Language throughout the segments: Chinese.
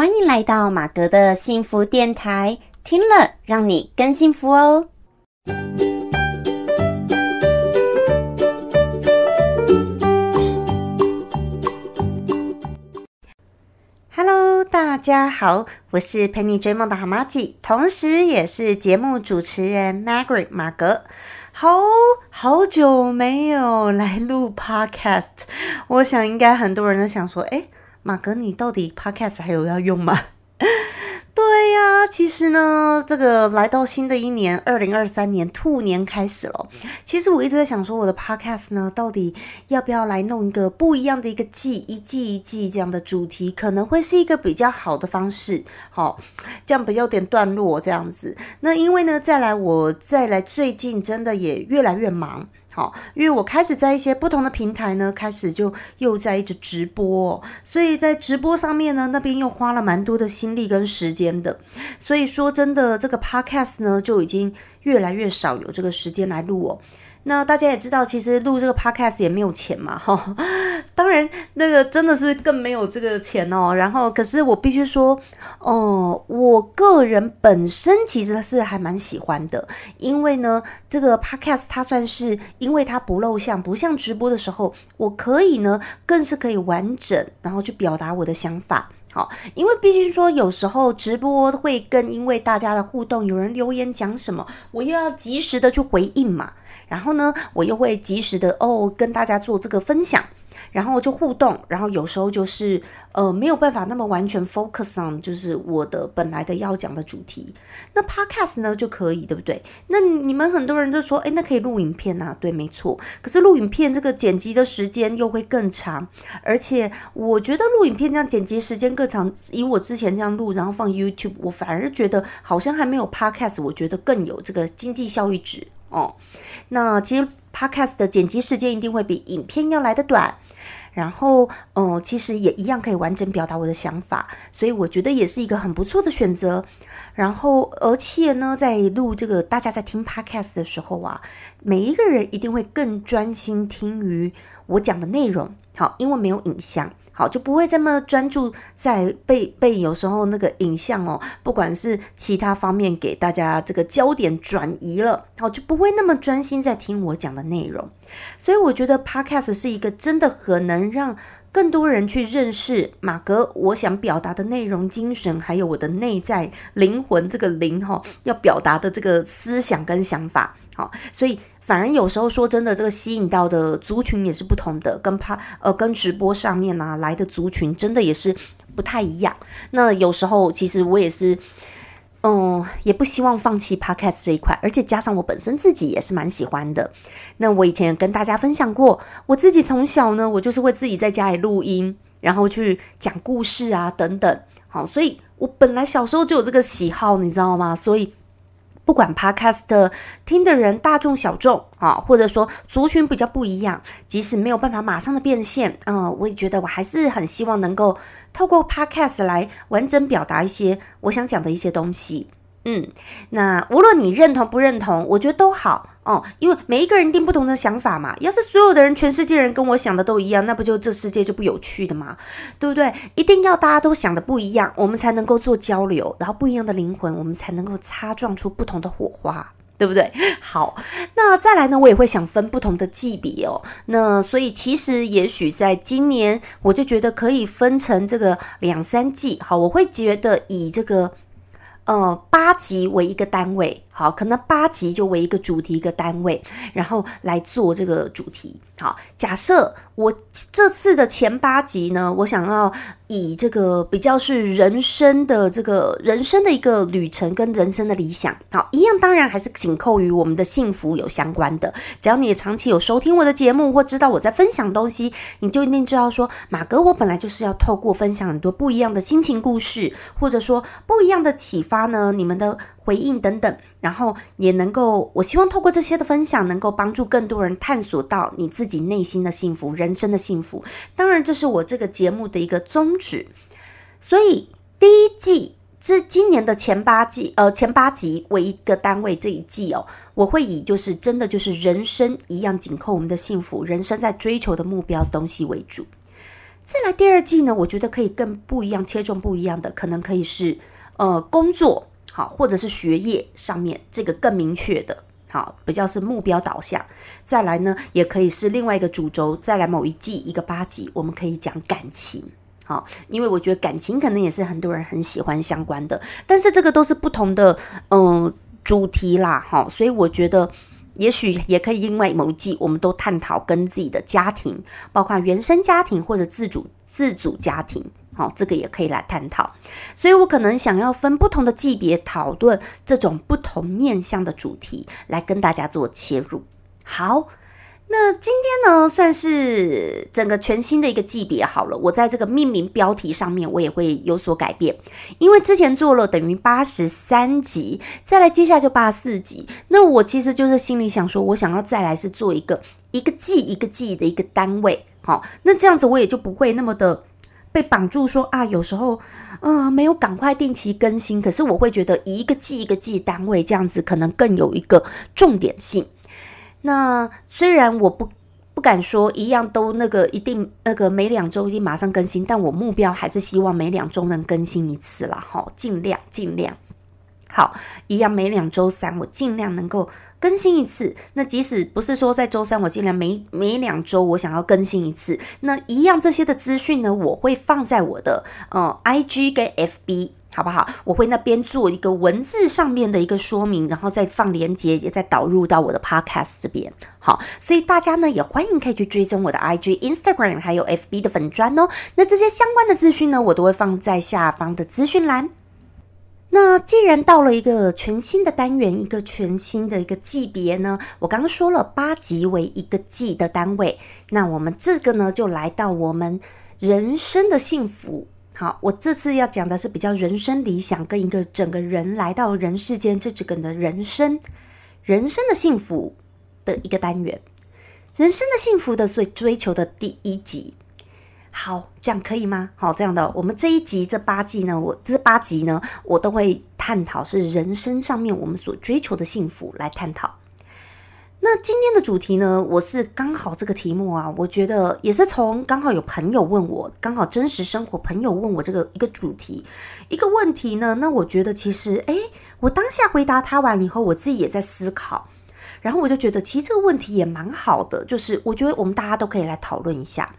欢迎来到马格的幸福电台，听了让你更幸福哦。Hello，大家好，我是陪你追梦的蛤蟆姐，同时也是节目主持人 Margaret 马格。好好久没有来录 Podcast，我想应该很多人都想说，哎。马格，你到底 Podcast 还有要用吗？对呀，其实呢，这个来到新的一年，二零二三年兔年开始了。其实我一直在想说，我的 Podcast 呢，到底要不要来弄一个不一样的一个季，一季一季这样的主题，可能会是一个比较好的方式。好，这样比较点段落这样子。那因为呢，再来我再来，最近真的也越来越忙。好，因为我开始在一些不同的平台呢，开始就又在一直直播，所以在直播上面呢，那边又花了蛮多的心力跟时间的。所以说真的，这个 podcast 呢，就已经越来越少有这个时间来录哦。那大家也知道，其实录这个 podcast 也没有钱嘛，哈。当然，那个真的是更没有这个钱哦。然后，可是我必须说，哦，我个人本身其实是还蛮喜欢的，因为呢，这个 podcast 它算是，因为它不露相，不像直播的时候，我可以呢，更是可以完整，然后去表达我的想法。好，因为毕竟说，有时候直播会跟因为大家的互动，有人留言讲什么，我又要及时的去回应嘛。然后呢，我又会及时的哦跟大家做这个分享。然后就互动，然后有时候就是呃没有办法那么完全 focus on 就是我的本来的要讲的主题。那 podcast 呢就可以，对不对？那你们很多人就说，哎，那可以录影片呐？对，没错。可是录影片这个剪辑的时间又会更长，而且我觉得录影片这样剪辑时间更长，以我之前这样录，然后放 YouTube，我反而觉得好像还没有 podcast，我觉得更有这个经济效益值哦。那其实 podcast 的剪辑时间一定会比影片要来的短。然后，嗯，其实也一样可以完整表达我的想法，所以我觉得也是一个很不错的选择。然后，而且呢，在录这个大家在听 podcast 的时候啊，每一个人一定会更专心听于我讲的内容，好，因为没有影像。好，就不会这么专注在被被有时候那个影像哦，不管是其他方面给大家这个焦点转移了，好，就不会那么专心在听我讲的内容。所以我觉得 Podcast 是一个真的很能让更多人去认识马格我想表达的内容、精神，还有我的内在灵魂这个灵哈要表达的这个思想跟想法。好，所以。反而有时候说真的，这个吸引到的族群也是不同的，跟趴呃跟直播上面呢来的族群真的也是不太一样。那有时候其实我也是，嗯，也不希望放弃 podcast 这一块，而且加上我本身自己也是蛮喜欢的。那我以前跟大家分享过，我自己从小呢，我就是会自己在家里录音，然后去讲故事啊等等。好，所以我本来小时候就有这个喜好，你知道吗？所以。不管 Podcast 听的人大众小众啊，或者说族群比较不一样，即使没有办法马上的变现，嗯，我也觉得我还是很希望能够透过 Podcast 来完整表达一些我想讲的一些东西。嗯，那无论你认同不认同，我觉得都好哦，因为每一个人定不同的想法嘛。要是所有的人，全世界人跟我想的都一样，那不就这世界就不有趣的吗？对不对？一定要大家都想的不一样，我们才能够做交流，然后不一样的灵魂，我们才能够擦撞出不同的火花，对不对？好，那再来呢，我也会想分不同的季别哦。那所以其实也许在今年，我就觉得可以分成这个两三季。好，我会觉得以这个。呃，八级为一个单位，好，可能八级就为一个主题一个单位，然后来做这个主题。好，假设我这次的前八集呢，我想要以这个比较是人生的这个人生的一个旅程跟人生的理想，好，一样当然还是紧扣于我们的幸福有相关的。只要你长期有收听我的节目或知道我在分享东西，你就一定知道说，马哥我本来就是要透过分享很多不一样的心情故事，或者说不一样的启发呢，你们的。回应等等，然后也能够，我希望透过这些的分享，能够帮助更多人探索到你自己内心的幸福、人生的幸福。当然，这是我这个节目的一个宗旨。所以，第一季这今年的前八季，呃，前八集为一个单位，这一季哦，我会以就是真的就是人生一样紧扣我们的幸福，人生在追求的目标东西为主。再来第二季呢，我觉得可以更不一样，切中不一样的，可能可以是呃工作好，或者是学业上面这个更明确的，好，比较是目标导向。再来呢，也可以是另外一个主轴。再来某一季一个八级，我们可以讲感情。好，因为我觉得感情可能也是很多人很喜欢相关的，但是这个都是不同的嗯主题啦，哈，所以我觉得也许也可以因为某一季，我们都探讨跟自己的家庭，包括原生家庭或者自主自主家庭，好，这个也可以来探讨。所以我可能想要分不同的季别讨论这种不同面向的主题，来跟大家做切入。好。那今天呢，算是整个全新的一个级别好了。我在这个命名标题上面，我也会有所改变，因为之前做了等于八十三集，再来接下来就八十四集。那我其实就是心里想说，我想要再来是做一个一个季一个季的一个单位，好，那这样子我也就不会那么的被绑住，说啊，有时候呃没有赶快定期更新，可是我会觉得一个季一个季单位这样子可能更有一个重点性。那虽然我不不敢说一样都那个一定那个每两周一定马上更新，但我目标还是希望每两周能更新一次啦，哈，尽量尽量好，一样每两周三我尽量能够更新一次。那即使不是说在周三，我尽量每每两周我想要更新一次，那一样这些的资讯呢，我会放在我的呃 I G 跟 F B。好不好？我会那边做一个文字上面的一个说明，然后再放连接，也再导入到我的 podcast 这边。好，所以大家呢也欢迎可以去追踪我的 IG、Instagram 还有 FB 的粉砖哦。那这些相关的资讯呢，我都会放在下方的资讯栏。那既然到了一个全新的单元，一个全新的一个级别呢，我刚刚说了八级为一个季的单位，那我们这个呢就来到我们人生的幸福。好，我这次要讲的是比较人生理想，跟一个整个人来到人世间这整个的人生，人生的幸福的一个单元，人生的幸福的所追求的第一集。好，这样可以吗？好，这样的，我们这一集这八季呢，我这八集呢，我都会探讨是人生上面我们所追求的幸福来探讨。那今天的主题呢？我是刚好这个题目啊，我觉得也是从刚好有朋友问我，刚好真实生活朋友问我这个一个主题一个问题呢。那我觉得其实，诶，我当下回答他完以后，我自己也在思考，然后我就觉得其实这个问题也蛮好的，就是我觉得我们大家都可以来讨论一下。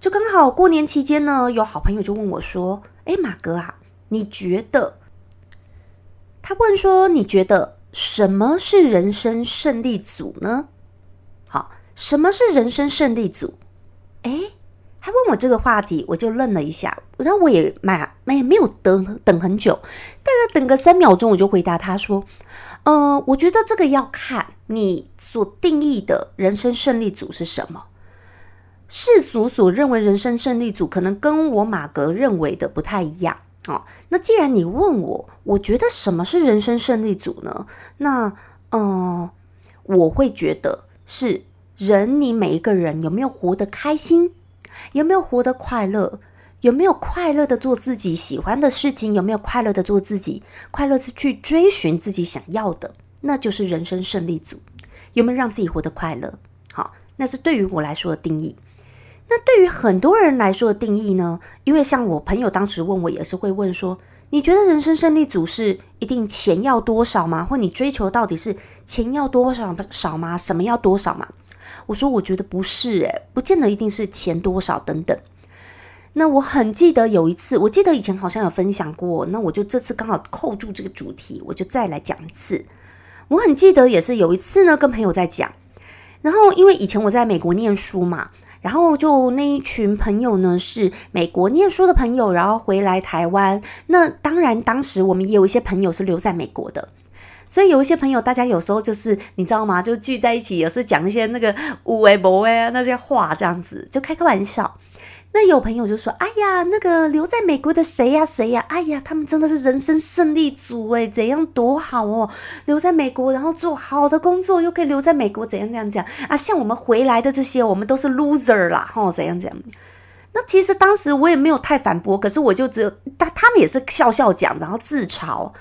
就刚好过年期间呢，有好朋友就问我说：“诶，马哥啊，你觉得？”他问说：“你觉得？”什么是人生胜利组呢？好，什么是人生胜利组？诶，他问我这个话题，我就愣了一下，然后我也蛮没没有等等很久，大概等个三秒钟，我就回答他说：“嗯，我觉得这个要看你所定义的人生胜利组是什么。世俗所认为人生胜利组，可能跟我马格认为的不太一样。”哦，那既然你问我，我觉得什么是人生胜利组呢？那，嗯，我会觉得是人，你每一个人有没有活得开心，有没有活得快乐，有没有快乐的做自己喜欢的事情，有没有快乐的做自己，快乐是去追寻自己想要的，那就是人生胜利组。有没有让自己活得快乐？好，那是对于我来说的定义。那对于很多人来说的定义呢？因为像我朋友当时问我，也是会问说：“你觉得人生胜利组是一定钱要多少吗？或你追求到底是钱要多少少吗？什么要多少吗？”我说：“我觉得不是，诶，不见得一定是钱多少等等。”那我很记得有一次，我记得以前好像有分享过，那我就这次刚好扣住这个主题，我就再来讲一次。我很记得也是有一次呢，跟朋友在讲，然后因为以前我在美国念书嘛。然后就那一群朋友呢，是美国念书的朋友，然后回来台湾。那当然，当时我们也有一些朋友是留在美国的，所以有一些朋友，大家有时候就是你知道吗？就聚在一起，有时讲一些那个无为不为啊那些话，这样子就开个玩笑。那有朋友就说：“哎呀，那个留在美国的谁呀谁呀？哎呀，他们真的是人生胜利组诶，怎样多好哦！留在美国，然后做好的工作，又可以留在美国，怎样怎样怎样啊？像我们回来的这些，我们都是 loser 啦，吼，怎样怎样？那其实当时我也没有太反驳，可是我就只有他他们也是笑笑讲，然后自嘲。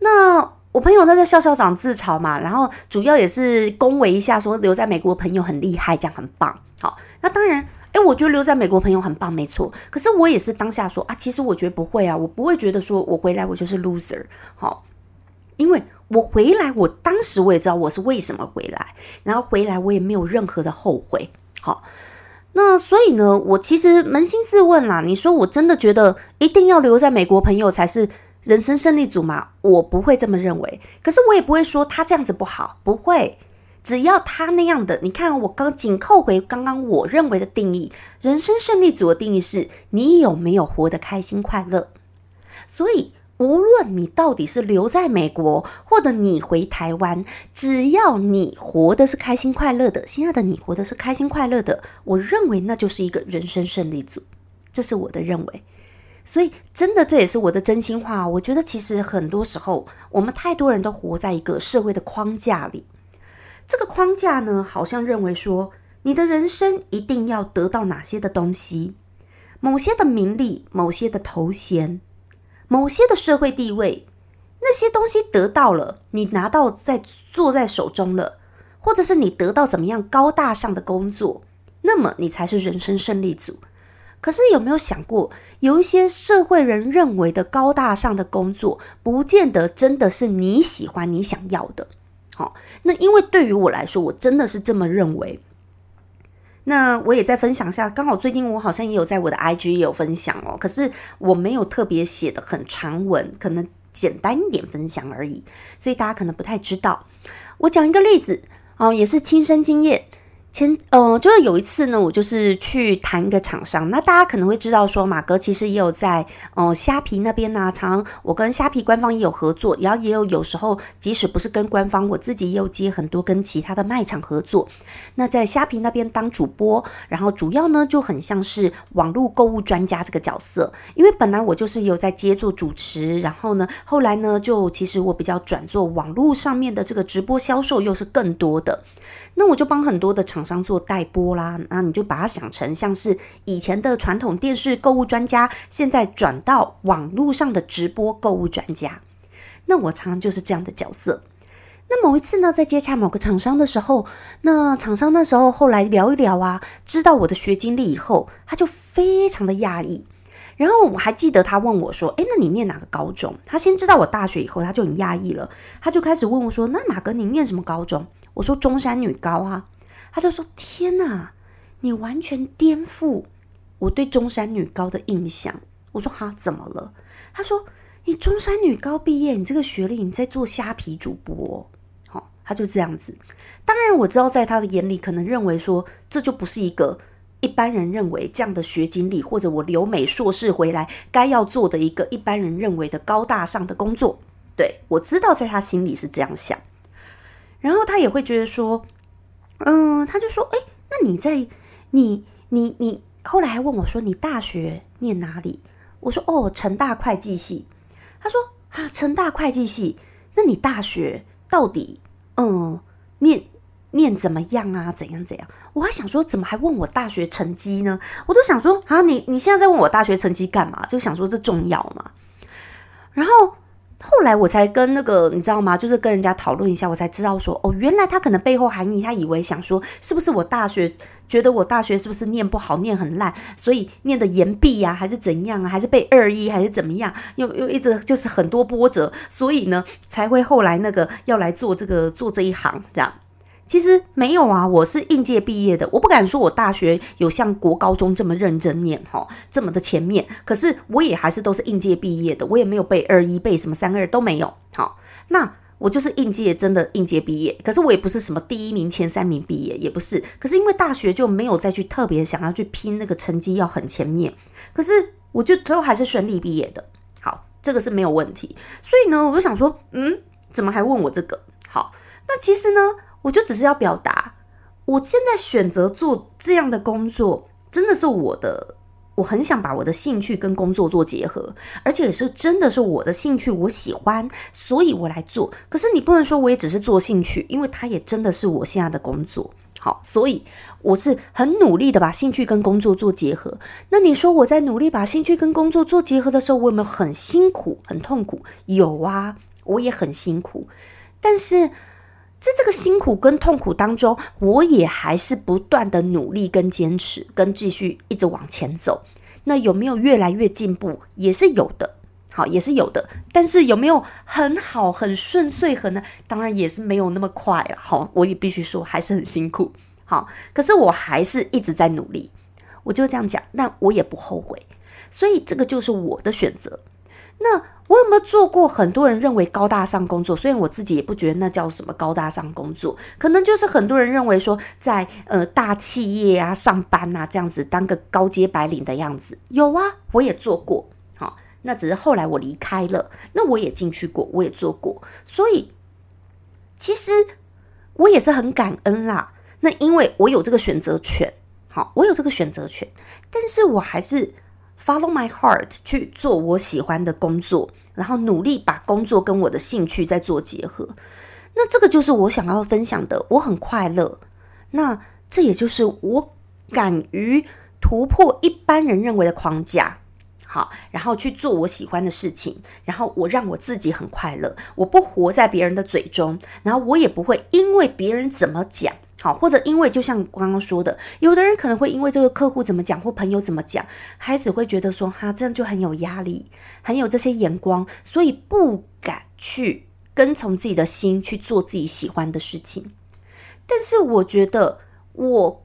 那我朋友他在笑笑讲自嘲嘛，然后主要也是恭维一下，说留在美国朋友很厉害，这样很棒。好，那当然。诶，我觉得留在美国朋友很棒，没错。可是我也是当下说啊，其实我觉得不会啊，我不会觉得说我回来我就是 loser，好，因为我回来，我当时我也知道我是为什么回来，然后回来我也没有任何的后悔，好。那所以呢，我其实扪心自问啦，你说我真的觉得一定要留在美国朋友才是人生胜利组吗？我不会这么认为。可是我也不会说他这样子不好，不会。只要他那样的，你看我刚紧扣回刚刚我认为的定义，人生胜利组的定义是你有没有活得开心快乐。所以。无论你到底是留在美国，或者你回台湾，只要你活的是开心快乐的，亲爱的，你活的是开心快乐的，我认为那就是一个人生胜利组，这是我的认为。所以，真的这也是我的真心话。我觉得其实很多时候，我们太多人都活在一个社会的框架里，这个框架呢，好像认为说，你的人生一定要得到哪些的东西，某些的名利，某些的头衔。某些的社会地位，那些东西得到了，你拿到在坐在手中了，或者是你得到怎么样高大上的工作，那么你才是人生胜利组。可是有没有想过，有一些社会人认为的高大上的工作，不见得真的是你喜欢、你想要的。好，那因为对于我来说，我真的是这么认为。那我也再分享一下，刚好最近我好像也有在我的 IG 也有分享哦，可是我没有特别写的很长文，可能简单一点分享而已，所以大家可能不太知道。我讲一个例子哦，也是亲身经验。前呃，就是有一次呢，我就是去谈一个厂商。那大家可能会知道说，马哥其实也有在呃虾皮那边呢，常我跟虾皮官方也有合作，然后也有有时候即使不是跟官方，我自己也有接很多跟其他的卖场合作。那在虾皮那边当主播，然后主要呢就很像是网络购物专家这个角色，因为本来我就是有在接做主持，然后呢后来呢就其实我比较转做网络上面的这个直播销售，又是更多的。那我就帮很多的厂商做代播啦，那你就把它想成像是以前的传统电视购物专家，现在转到网络上的直播购物专家。那我常常就是这样的角色。那某一次呢，在接洽某个厂商的时候，那厂商那时候后来聊一聊啊，知道我的学经历以后，他就非常的讶异。然后我还记得他问我说：“诶，那你念哪个高中？”他先知道我大学以后，他就很讶异了，他就开始问我说：“那哪个你念什么高中？”我说中山女高啊，他就说天哪，你完全颠覆我对中山女高的印象。我说哈，怎么了？他说你中山女高毕业，你这个学历，你在做虾皮主播，好，他就这样子。当然我知道，在他的眼里，可能认为说这就不是一个一般人认为这样的学经历，或者我留美硕士回来该要做的一个一般人认为的高大上的工作。对我知道，在他心里是这样想。然后他也会觉得说，嗯，他就说，哎，那你在你你你后来还问我说，你大学念哪里？我说，哦，成大会计系。他说，啊，成大会计系，那你大学到底嗯念念怎么样啊？怎样怎样？我还想说，怎么还问我大学成绩呢？我都想说，啊，你你现在在问我大学成绩干嘛？就想说这重要嘛？然后。后来我才跟那个你知道吗？就是跟人家讨论一下，我才知道说哦，原来他可能背后含义，他以为想说是不是我大学觉得我大学是不是念不好，念很烂，所以念的言毕呀，还是怎样啊，还是被二一还是怎么样，又又一直就是很多波折，所以呢才会后来那个要来做这个做这一行这样。其实没有啊，我是应届毕业的，我不敢说我大学有像国高中这么认真念哈，这么的前面。可是我也还是都是应届毕业的，我也没有背二一背什么三二都没有。好，那我就是应届真的应届毕业，可是我也不是什么第一名前三名毕业，也不是。可是因为大学就没有再去特别想要去拼那个成绩要很前面，可是我就都还是顺利毕业的。好，这个是没有问题。所以呢，我就想说，嗯，怎么还问我这个？好，那其实呢？我就只是要表达，我现在选择做这样的工作，真的是我的，我很想把我的兴趣跟工作做结合，而且也是真的是我的兴趣，我喜欢，所以我来做。可是你不能说我也只是做兴趣，因为它也真的是我现在的工作。好，所以我是很努力的把兴趣跟工作做结合。那你说我在努力把兴趣跟工作做结合的时候，我有没有很辛苦、很痛苦？有啊，我也很辛苦，但是。在这个辛苦跟痛苦当中，我也还是不断的努力跟坚持，跟继续一直往前走。那有没有越来越进步？也是有的，好，也是有的。但是有没有很好、很顺遂？很呢？当然也是没有那么快了。好，我也必须说，还是很辛苦。好，可是我还是一直在努力。我就这样讲，那我也不后悔。所以这个就是我的选择。那我有没有做过很多人认为高大上工作？虽然我自己也不觉得那叫什么高大上工作，可能就是很多人认为说在呃大企业啊上班啊这样子当个高阶白领的样子。有啊，我也做过。好，那只是后来我离开了。那我也进去过，我也做过。所以其实我也是很感恩啦。那因为我有这个选择权，好，我有这个选择权，但是我还是。Follow my heart 去做我喜欢的工作，然后努力把工作跟我的兴趣再做结合。那这个就是我想要分享的，我很快乐。那这也就是我敢于突破一般人认为的框架，好，然后去做我喜欢的事情，然后我让我自己很快乐。我不活在别人的嘴中，然后我也不会因为别人怎么讲。好，或者因为就像刚刚说的，有的人可能会因为这个客户怎么讲或朋友怎么讲，开始会觉得说哈，这样就很有压力，很有这些眼光，所以不敢去跟从自己的心去做自己喜欢的事情。但是我觉得我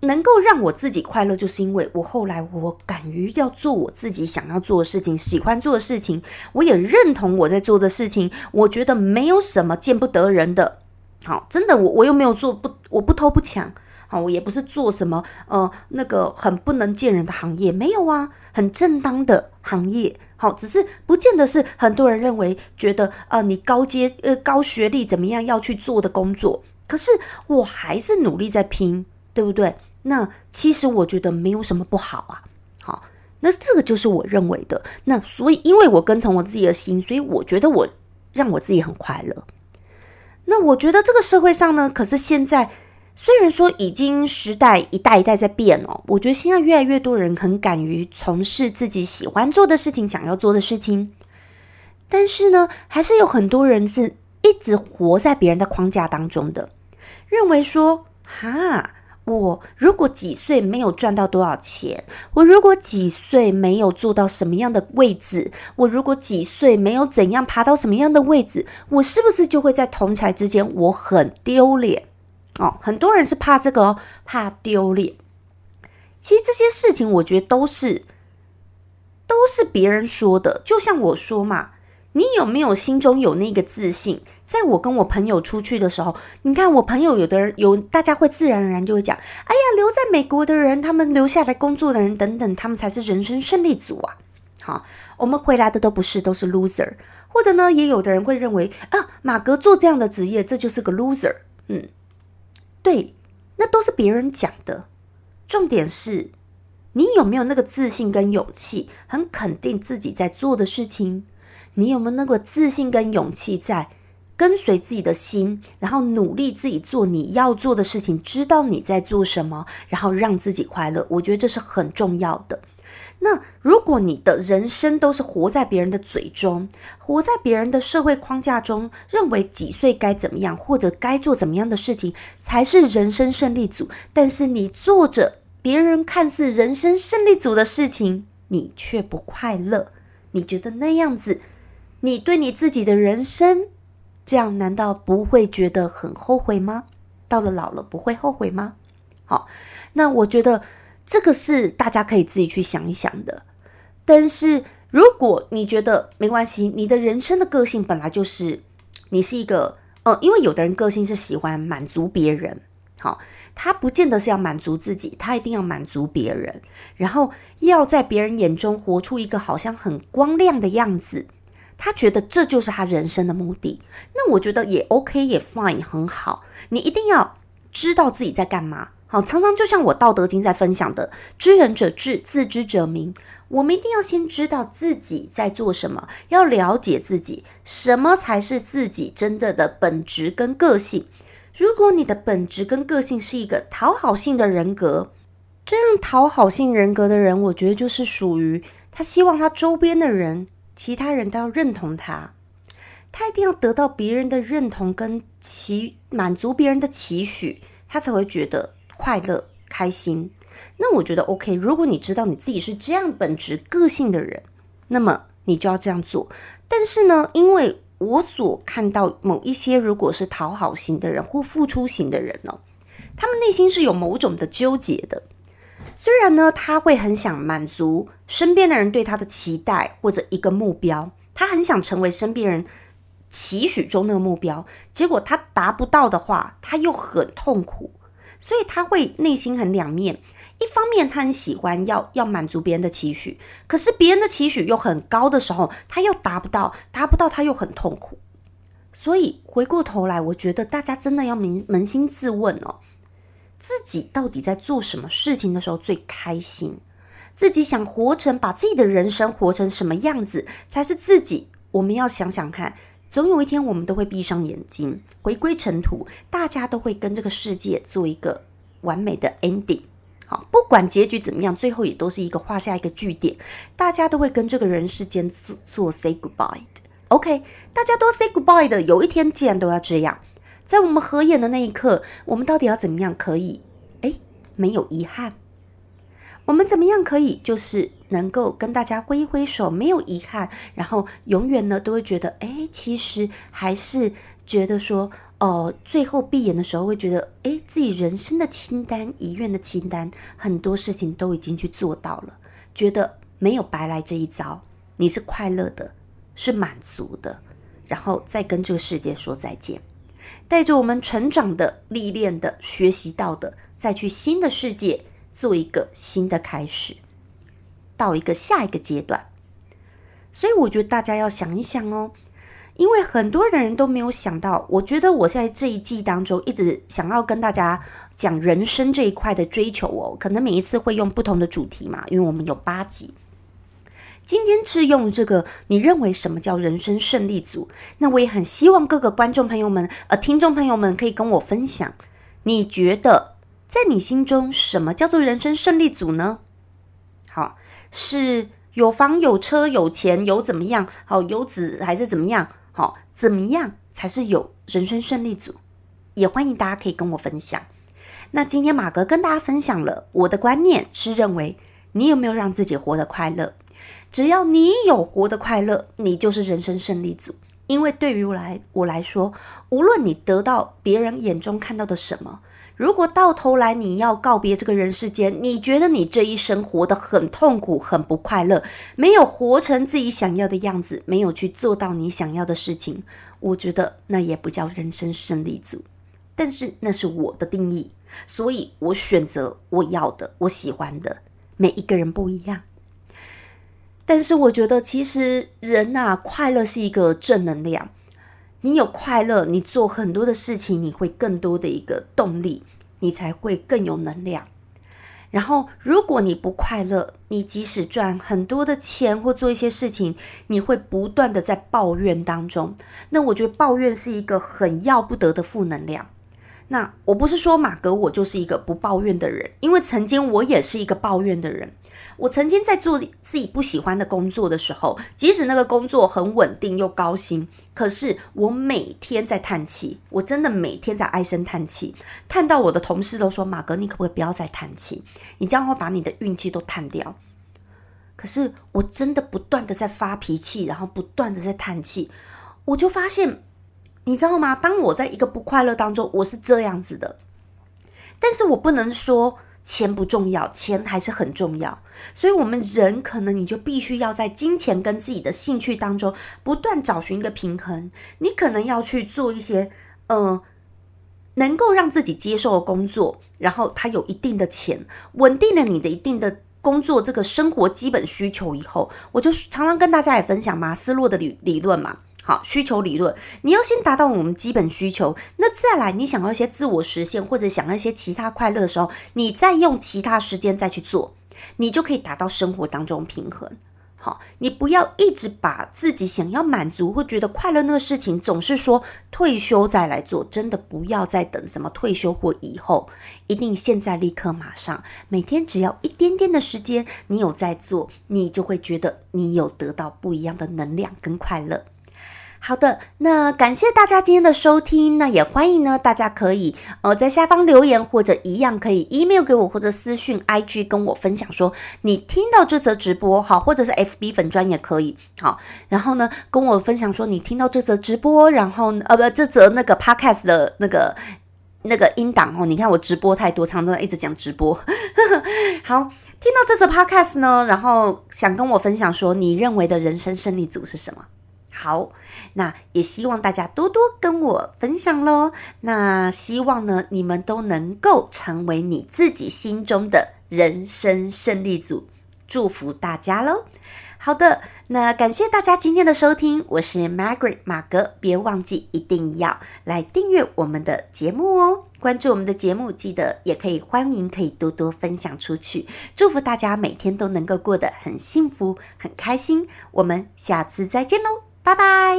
能够让我自己快乐，就是因为我后来我敢于要做我自己想要做的事情，喜欢做的事情，我也认同我在做的事情，我觉得没有什么见不得人的。好，真的，我我又没有做不，我不偷不抢，好，我也不是做什么呃那个很不能见人的行业，没有啊，很正当的行业，好，只是不见得是很多人认为觉得啊你高阶呃高学历怎么样要去做的工作，可是我还是努力在拼，对不对？那其实我觉得没有什么不好啊，好，那这个就是我认为的，那所以因为我跟从我自己的心，所以我觉得我让我自己很快乐。那我觉得这个社会上呢，可是现在虽然说已经时代一代一代在变哦，我觉得现在越来越多人很敢于从事自己喜欢做的事情、想要做的事情，但是呢，还是有很多人是一直活在别人的框架当中的，认为说哈。我如果几岁没有赚到多少钱，我如果几岁没有做到什么样的位置，我如果几岁没有怎样爬到什么样的位置，我是不是就会在同才之间我很丢脸？哦，很多人是怕这个，怕丢脸。其实这些事情，我觉得都是都是别人说的，就像我说嘛。你有没有心中有那个自信？在我跟我朋友出去的时候，你看我朋友有的人有，大家会自然而然就会讲：“哎呀，留在美国的人，他们留下来工作的人等等，他们才是人生胜利组啊！”好，我们回来的都不是，都是 loser。或者呢，也有的人会认为啊，马格做这样的职业，这就是个 loser。嗯，对，那都是别人讲的。重点是，你有没有那个自信跟勇气，很肯定自己在做的事情？你有没有那个自信跟勇气，在跟随自己的心，然后努力自己做你要做的事情，知道你在做什么，然后让自己快乐？我觉得这是很重要的。那如果你的人生都是活在别人的嘴中，活在别人的社会框架中，认为几岁该怎么样，或者该做怎么样的事情才是人生胜利组，但是你做着别人看似人生胜利组的事情，你却不快乐，你觉得那样子？你对你自己的人生，这样难道不会觉得很后悔吗？到了老了不会后悔吗？好，那我觉得这个是大家可以自己去想一想的。但是如果你觉得没关系，你的人生的个性本来就是你是一个，呃，因为有的人个性是喜欢满足别人，好，他不见得是要满足自己，他一定要满足别人，然后要在别人眼中活出一个好像很光亮的样子。他觉得这就是他人生的目的，那我觉得也 OK，也 fine，很好。你一定要知道自己在干嘛。好，常常就像我《道德经》在分享的，“知人者智，自知者明”。我们一定要先知道自己在做什么，要了解自己，什么才是自己真正的本质跟个性。如果你的本质跟个性是一个讨好性的人格，这样讨好性人格的人，我觉得就是属于他希望他周边的人。其他人都要认同他，他一定要得到别人的认同跟期满足别人的期许，他才会觉得快乐开心。那我觉得 OK，如果你知道你自己是这样本质个性的人，那么你就要这样做。但是呢，因为我所看到某一些如果是讨好型的人或付出型的人呢，他们内心是有某种的纠结的。虽然呢，他会很想满足身边的人对他的期待或者一个目标，他很想成为身边人。期许中那个目标，结果他达不到的话，他又很痛苦，所以他会内心很两面。一方面，他很喜欢要要满足别人的期许，可是别人的期许又很高的时候，他又达不到，达不到他又很痛苦。所以回过头来，我觉得大家真的要扪扪心自问哦，自己到底在做什么事情的时候最开心？自己想活成，把自己的人生活成什么样子才是自己？我们要想想看。总有一天，我们都会闭上眼睛，回归尘土。大家都会跟这个世界做一个完美的 ending。好，不管结局怎么样，最后也都是一个画下一个句点。大家都会跟这个人世间做做 say goodbye 的。OK，大家都 say goodbye 的。有一天，既然都要这样，在我们合眼的那一刻，我们到底要怎么样可以哎没有遗憾？我们怎么样可以就是能够跟大家挥一挥手，没有遗憾，然后永远呢都会觉得，哎，其实还是觉得说，哦，最后闭眼的时候会觉得，哎，自己人生的清单、遗愿的清单，很多事情都已经去做到了，觉得没有白来这一遭，你是快乐的，是满足的，然后再跟这个世界说再见，带着我们成长的、历练的、学习到的，再去新的世界。做一个新的开始，到一个下一个阶段，所以我觉得大家要想一想哦，因为很多人都没有想到。我觉得我在这一季当中一直想要跟大家讲人生这一块的追求哦，可能每一次会用不同的主题嘛，因为我们有八集。今天是用这个，你认为什么叫人生胜利组？那我也很希望各个观众朋友们、呃，听众朋友们可以跟我分享，你觉得？在你心中，什么叫做人生胜利组呢？好，是有房有车有钱有怎么样？好，有子还是怎么样？好，怎么样才是有人生胜利组？也欢迎大家可以跟我分享。那今天马哥跟大家分享了我的观念，是认为你有没有让自己活得快乐？只要你有活得快乐，你就是人生胜利组。因为对于我来我来说，无论你得到别人眼中看到的什么。如果到头来你要告别这个人世间，你觉得你这一生活得很痛苦、很不快乐，没有活成自己想要的样子，没有去做到你想要的事情，我觉得那也不叫人生胜利组。但是那是我的定义，所以我选择我要的、我喜欢的。每一个人不一样，但是我觉得其实人呐，快乐是一个正能量。你有快乐，你做很多的事情，你会更多的一个动力，你才会更有能量。然后，如果你不快乐，你即使赚很多的钱或做一些事情，你会不断的在抱怨当中。那我觉得抱怨是一个很要不得的负能量。那我不是说马格我就是一个不抱怨的人，因为曾经我也是一个抱怨的人。我曾经在做自己不喜欢的工作的时候，即使那个工作很稳定又高薪，可是我每天在叹气，我真的每天在唉声叹气，叹到我的同事都说：“马哥，你可不可以不要再叹气？你这样会把你的运气都叹掉。”可是我真的不断的在发脾气，然后不断的在叹气，我就发现，你知道吗？当我在一个不快乐当中，我是这样子的，但是我不能说。钱不重要，钱还是很重要。所以，我们人可能你就必须要在金钱跟自己的兴趣当中不断找寻一个平衡。你可能要去做一些，呃，能够让自己接受的工作，然后它有一定的钱，稳定了你的一定的工作这个生活基本需求以后，我就常常跟大家也分享马斯洛的理理论嘛。好，需求理论，你要先达到我们基本需求，那再来，你想要一些自我实现或者想要一些其他快乐的时候，你再用其他时间再去做，你就可以达到生活当中平衡。好，你不要一直把自己想要满足或觉得快乐那个事情，总是说退休再来做，真的不要再等什么退休或以后，一定现在立刻马上，每天只要一点点的时间，你有在做，你就会觉得你有得到不一样的能量跟快乐。好的，那感谢大家今天的收听，那也欢迎呢，大家可以呃在下方留言，或者一样可以 email 给我，或者私讯 IG 跟我分享说你听到这则直播好，或者是 FB 粉砖也可以好，然后呢跟我分享说你听到这则直播，然后呃不这则那个 podcast 的那个那个音档哦，你看我直播太多，常常一直讲直播，好，听到这则 podcast 呢，然后想跟我分享说你认为的人生胜利组是什么？好，那也希望大家多多跟我分享喽。那希望呢，你们都能够成为你自己心中的人生胜利组，祝福大家喽。好的，那感谢大家今天的收听，我是 Margaret 马格，别忘记一定要来订阅我们的节目哦，关注我们的节目，记得也可以欢迎可以多多分享出去，祝福大家每天都能够过得很幸福、很开心。我们下次再见喽。拜拜。